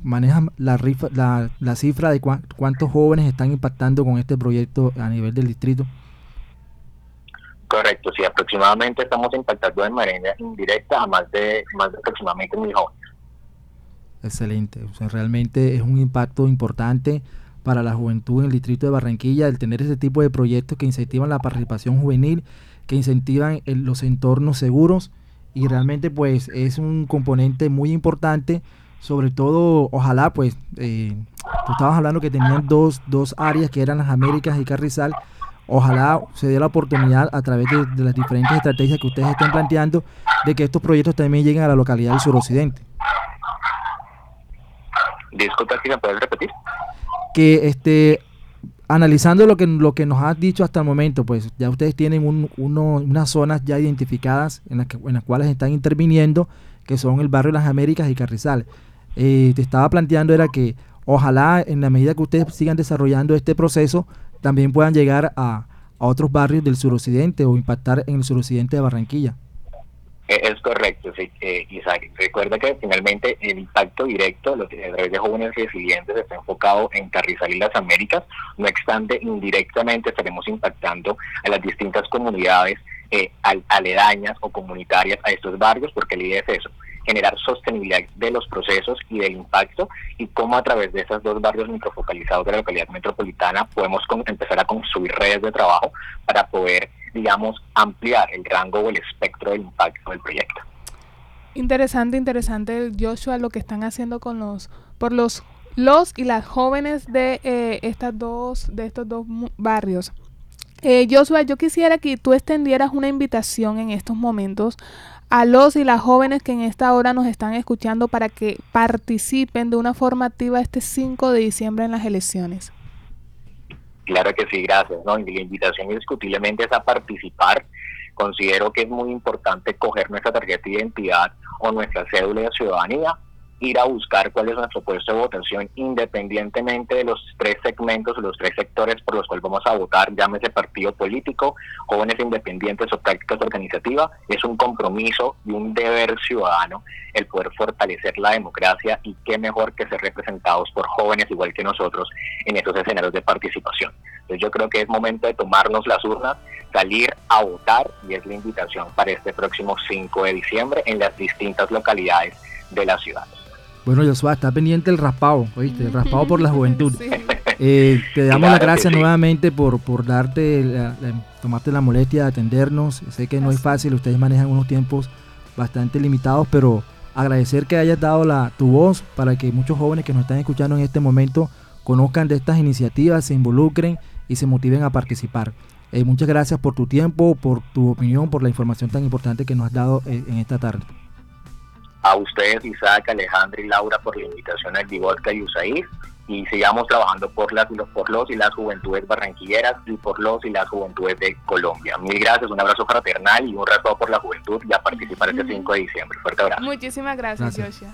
manejan la, la, la cifra de cuántos jóvenes están impactando con este proyecto a nivel del distrito. Correcto, sí, aproximadamente estamos impactando de manera indirecta a más de, más de aproximadamente mil jóvenes. Excelente, realmente es un impacto importante para la juventud en el distrito de Barranquilla el tener ese tipo de proyectos que incentivan la participación juvenil, que incentivan los entornos seguros y realmente pues es un componente muy importante, sobre todo ojalá pues, eh, tú estabas hablando que tenían dos, dos áreas que eran las Américas y Carrizal, ojalá se dé la oportunidad a través de, las diferentes estrategias que ustedes estén planteando de que estos proyectos también lleguen a la localidad del suroccidente. Disculpa, ¿me puedes repetir? Que este, analizando lo que, lo que nos has dicho hasta el momento, pues ya ustedes tienen un, unas zonas ya identificadas en las, que, en las cuales están interviniendo, que son el barrio de las Américas y Carrizal. Eh, te estaba planteando era que ojalá en la medida que ustedes sigan desarrollando este proceso, también puedan llegar a, otros barrios del suroccidente o impactar en el suroccidente de Barranquilla. Eh, es correcto, eh, Isaac. Recuerda que finalmente el impacto directo los, a través de jóvenes resilientes está enfocado en Carrizal y las Américas. No obstante, indirectamente estaremos impactando a las distintas comunidades eh, aledañas o comunitarias a estos barrios, porque la idea es eso, generar sostenibilidad de los procesos y del impacto y cómo a través de esos dos barrios microfocalizados de la localidad metropolitana podemos empezar a construir redes de trabajo para poder, digamos, ampliar el rango o el espectro del impacto del proyecto. Interesante, interesante, Joshua, lo que están haciendo con los, por los, los y las jóvenes de eh, estas dos, de estos dos barrios. Eh, Joshua, yo quisiera que tú extendieras una invitación en estos momentos a los y las jóvenes que en esta hora nos están escuchando para que participen de una forma activa este 5 de diciembre en las elecciones. Claro que sí, gracias. ¿no? Y la invitación indiscutiblemente es a participar. Considero que es muy importante coger nuestra tarjeta de identidad o nuestra cédula de ciudadanía ir a buscar cuál es nuestro puesto de votación independientemente de los tres segmentos o los tres sectores por los cuales vamos a votar, llámese partido político, jóvenes independientes o prácticas organizativas, es un compromiso y un deber ciudadano el poder fortalecer la democracia y qué mejor que ser representados por jóvenes igual que nosotros en esos escenarios de participación. Entonces yo creo que es momento de tomarnos las urnas, salir a votar y es la invitación para este próximo 5 de diciembre en las distintas localidades de la ciudad. Bueno, Josué, está pendiente el raspado, ¿oíste? El raspado por la juventud. Eh, te damos las gracias nuevamente por, por darte, tomarte la molestia de atendernos. Sé que no es fácil, ustedes manejan unos tiempos bastante limitados, pero agradecer que hayas dado la, tu voz para que muchos jóvenes que nos están escuchando en este momento conozcan de estas iniciativas, se involucren y se motiven a participar. Eh, muchas gracias por tu tiempo, por tu opinión, por la información tan importante que nos has dado eh, en esta tarde a ustedes, Isaac, Alejandra y Laura, por la invitación al Divodka y USAID y sigamos trabajando por las, por los y las juventudes barranquilleras y por los y las juventudes de Colombia. Mil gracias, un abrazo fraternal y un abrazo por la juventud y a participar este 5 de diciembre. Fuerte abrazo. Muchísimas gracias, gracias.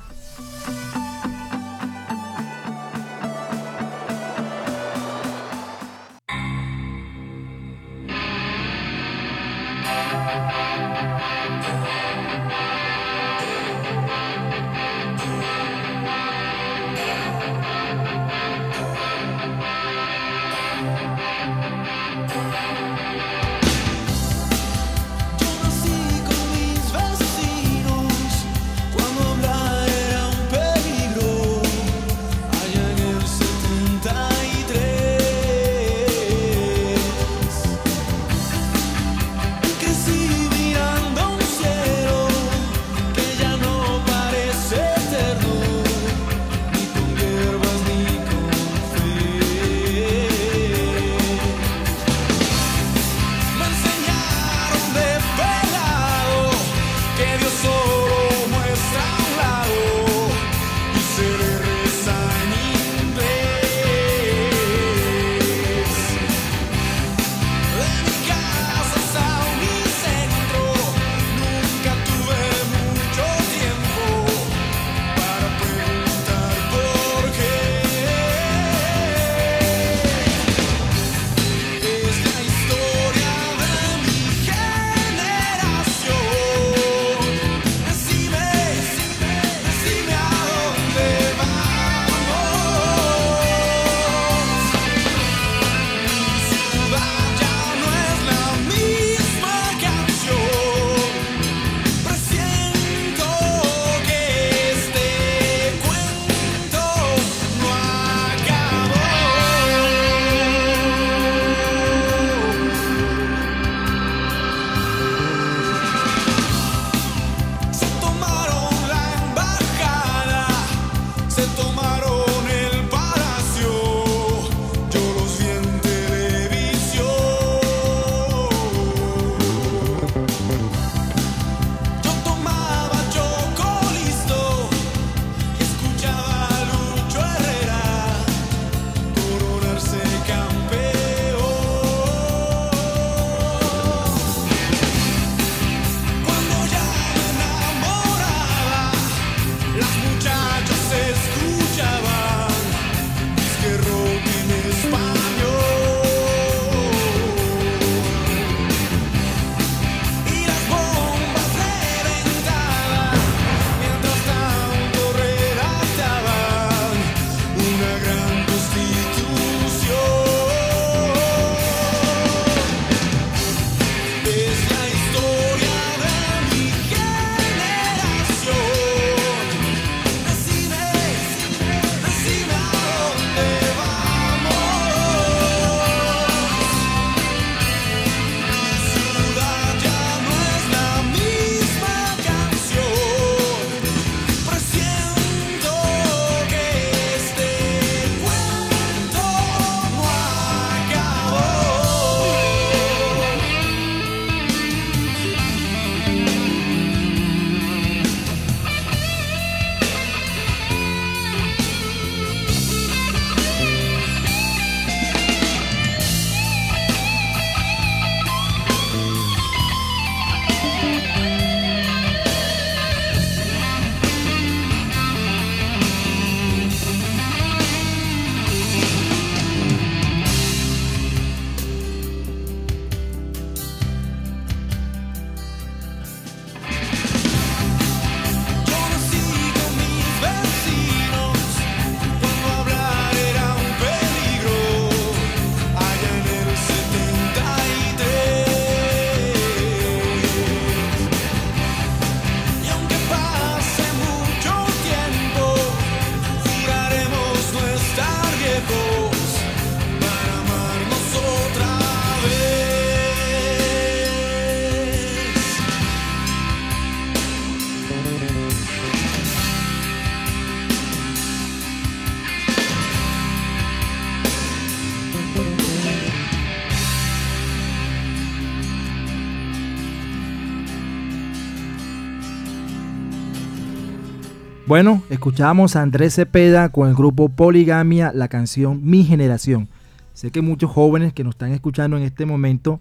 Bueno, escuchamos a Andrés Cepeda con el grupo Poligamia, la canción Mi Generación. Sé que muchos jóvenes que nos están escuchando en este momento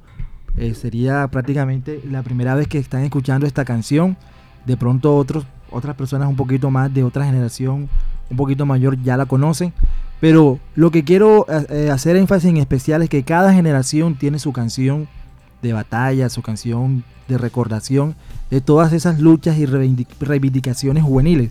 eh, sería prácticamente la primera vez que están escuchando esta canción. De pronto otros, otras personas un poquito más de otra generación, un poquito mayor, ya la conocen. Pero lo que quiero eh, hacer énfasis en especial es que cada generación tiene su canción de batalla, su canción de recordación de todas esas luchas y reivindicaciones juveniles.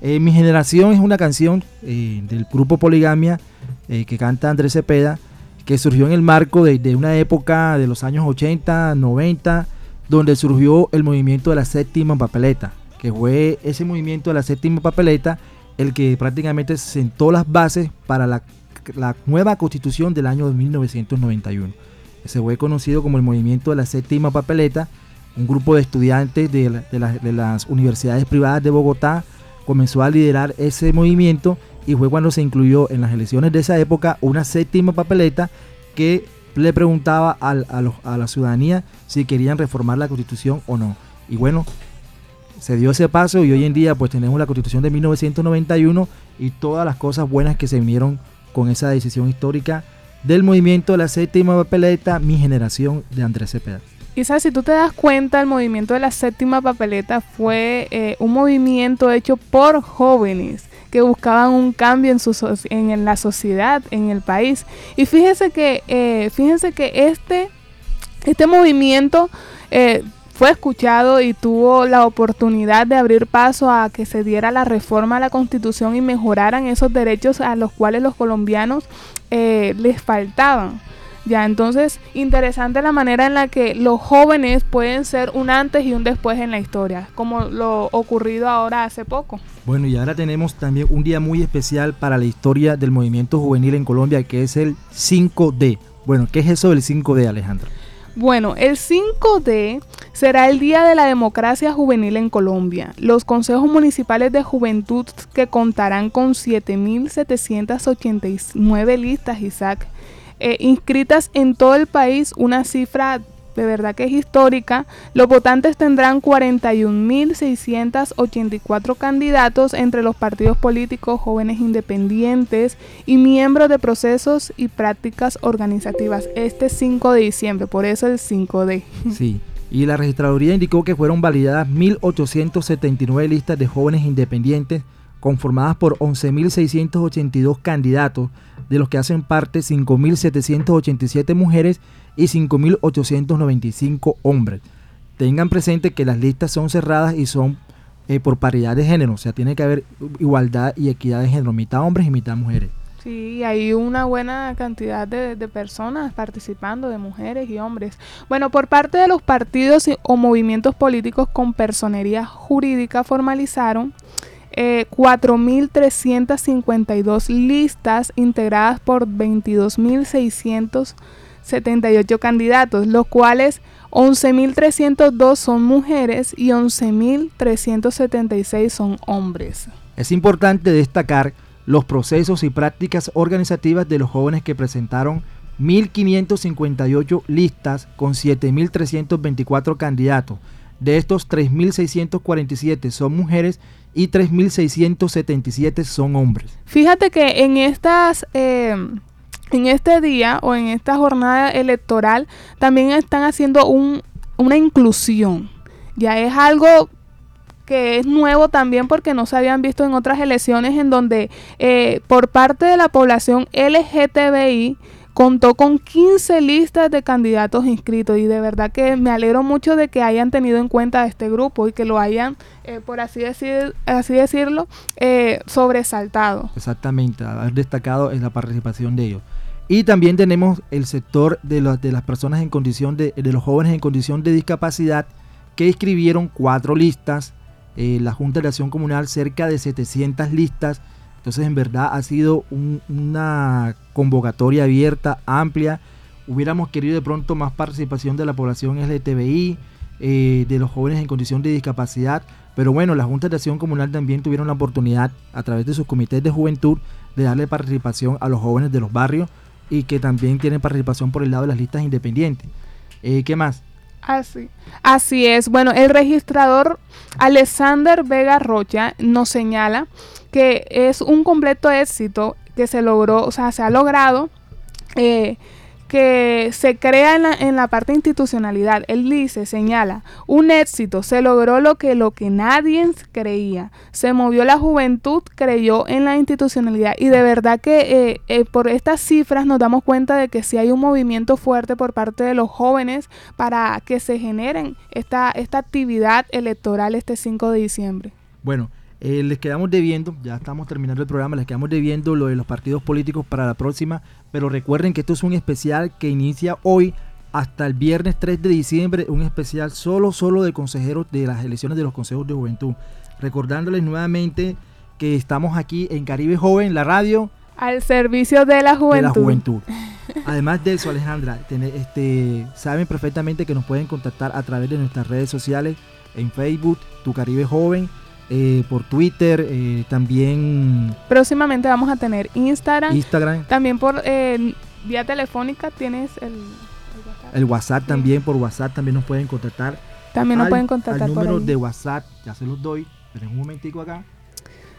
Eh, mi generación es una canción eh, del grupo Poligamia que canta Andrés Cepeda, que surgió en el marco de, una época de los años 80, 90, donde surgió el movimiento de la séptima papeleta, que fue ese movimiento de la séptima papeleta el que prácticamente sentó las bases para la, nueva constitución del año 1991. Se fue conocido como el movimiento de la séptima papeleta, un grupo de estudiantes de las universidades privadas de Bogotá comenzó a liderar ese movimiento y fue cuando se incluyó en las elecciones de esa época una séptima papeleta que le preguntaba a, a, la ciudadanía si querían reformar la constitución o no. Y bueno, se dio ese paso y hoy en día pues tenemos la constitución de 1991 y todas las cosas buenas que se vinieron con esa decisión histórica del movimiento de la séptima papeleta, mi generación de Andrés Cepeda. Isa, si tú te das cuenta, el movimiento de la séptima papeleta fue eh, un movimiento hecho por jóvenes que buscaban un cambio en, su en, la sociedad, en el país. Y fíjense que, eh, fíjense que este, este movimiento eh, fue escuchado y tuvo la oportunidad de abrir paso a que se diera la reforma a la constitución y mejoraran esos derechos a los cuales los colombianos eh, les faltaban. Ya, entonces, interesante la manera en la que los jóvenes pueden ser un antes y un después en la historia, como lo ocurrido ahora hace poco. Bueno, y ahora tenemos también un día muy especial para la historia del movimiento juvenil en Colombia, que es el 5D. Bueno, ¿qué es eso del 5D, Alejandro? Bueno, el 5D será el Día de la Democracia Juvenil en Colombia. Los consejos municipales de juventud que contarán con 7.789 listas, Isaac, eh, inscritas en todo el país, una cifra de verdad que es histórica, los votantes tendrán 41.684 candidatos entre los partidos políticos, jóvenes independientes y miembros de procesos y prácticas organizativas. Este 5 de diciembre, por eso el 5D. Sí. Y la registraduría indicó que fueron validadas 1.879 listas de jóvenes independientes conformadas por 11.682 candidatos, de los que hacen parte 5.787 mujeres y 5.895 hombres. Tengan presente que las listas son cerradas y son eh, por paridad de género, o sea, tiene que haber igualdad y equidad de género, mitad hombres y mitad mujeres. Sí, hay una buena cantidad de, de, personas participando, de mujeres y hombres. Bueno, por parte de los partidos o movimientos políticos con personería jurídica formalizaron eh, 4.352 listas integradas por 22.678 candidatos, los cuales 11.302 son mujeres y 11.376 son hombres. Es importante destacar los procesos y prácticas organizativas de los jóvenes que presentaron 1.558 listas con 7.324 candidatos. De estos 3.647 son mujeres y 3.677 son hombres. Fíjate que en estas... Eh, en este día o en esta jornada electoral también están haciendo un, una inclusión. Ya es algo que es nuevo también porque no se habían visto en otras elecciones en donde eh, por parte de la población LGTBI contó con 15 listas de candidatos inscritos y de verdad que me alegro mucho de que hayan tenido en cuenta este grupo y que lo hayan, eh, por así, decir, así decirlo, eh, sobresaltado. Exactamente, haber destacado en la participación de ellos. Y también tenemos el sector de, de las personas en condición de, de, los jóvenes en condición de discapacidad que escribieron cuatro listas, eh, la Junta de Acción Comunal cerca de 700 listas entonces, en verdad ha sido una convocatoria abierta, amplia. Hubiéramos querido de pronto más participación de la población LGTBI, eh, de los jóvenes en condición de discapacidad. Pero bueno, las juntas de acción comunal también tuvieron la oportunidad, a través de sus comités de juventud, de darle participación a los jóvenes de los barrios y que también tienen participación por el lado de las listas independientes. Eh, ¿Qué más? Así, así es. Bueno, el registrador Alexander Vega Rocha nos señala que es un completo éxito que se logró, o sea, se ha logrado eh, que se crea en la, en la parte institucionalidad. Él dice, señala, un éxito, se logró lo que, lo que nadie creía. Se movió la juventud, creyó en la institucionalidad. Y de verdad que eh, eh, por estas cifras nos damos cuenta de que sí hay un movimiento fuerte por parte de los jóvenes para que se generen esta, esta actividad electoral este 5 de diciembre. Bueno, eh, les quedamos debiendo, ya estamos terminando el programa, les quedamos debiendo lo de los partidos políticos para la próxima, pero recuerden que esto es un especial que inicia hoy hasta el viernes 3 de diciembre, un especial solo, solo de consejeros de las elecciones de los consejos de juventud. Recordándoles nuevamente que estamos aquí en Caribe Joven, la radio. Al servicio de la juventud. De la juventud. Además de eso, Alejandra, este, saben perfectamente que nos pueden contactar a través de nuestras redes sociales, en Facebook, Tu Caribe Joven, eh, por Twitter, eh, también... Próximamente vamos a tener Instagram. Instagram. También por eh, vía telefónica tienes el, WhatsApp. El WhatsApp también, por WhatsApp también nos pueden contactar. También nos pueden contactar. El número de WhatsApp, ya se los doy, pero un momentico acá.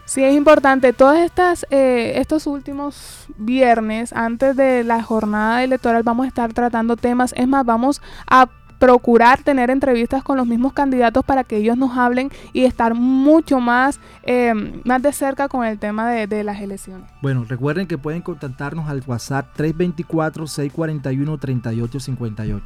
Sí, es importante. Todos estas, estos últimos viernes, antes de la jornada electoral, vamos a estar tratando temas. Es más, vamos a procurar tener entrevistas con los mismos candidatos para que ellos nos hablen y estar mucho más, eh, más de cerca con el tema de, de, las elecciones. Bueno, recuerden que pueden contactarnos al WhatsApp 324-641-3858.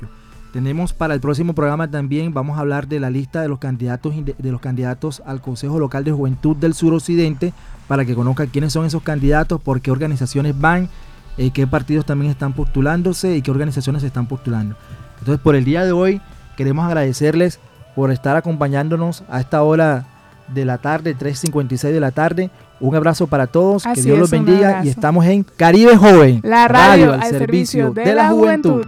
Tenemos para el próximo programa también, vamos a hablar de la lista de los candidatos de los candidatos al Consejo Local de Juventud del Suroccidente para que conozcan quiénes son esos candidatos, por qué organizaciones van, eh, qué partidos también están postulándose y qué organizaciones se están postulando. Entonces, por el día de hoy, queremos agradecerles por estar acompañándonos a esta hora de la tarde, 3.56 de la tarde. Un abrazo para todos, que Dios los bendiga y estamos en Caribe Joven, la radio, al, servicio, de, la, juventud.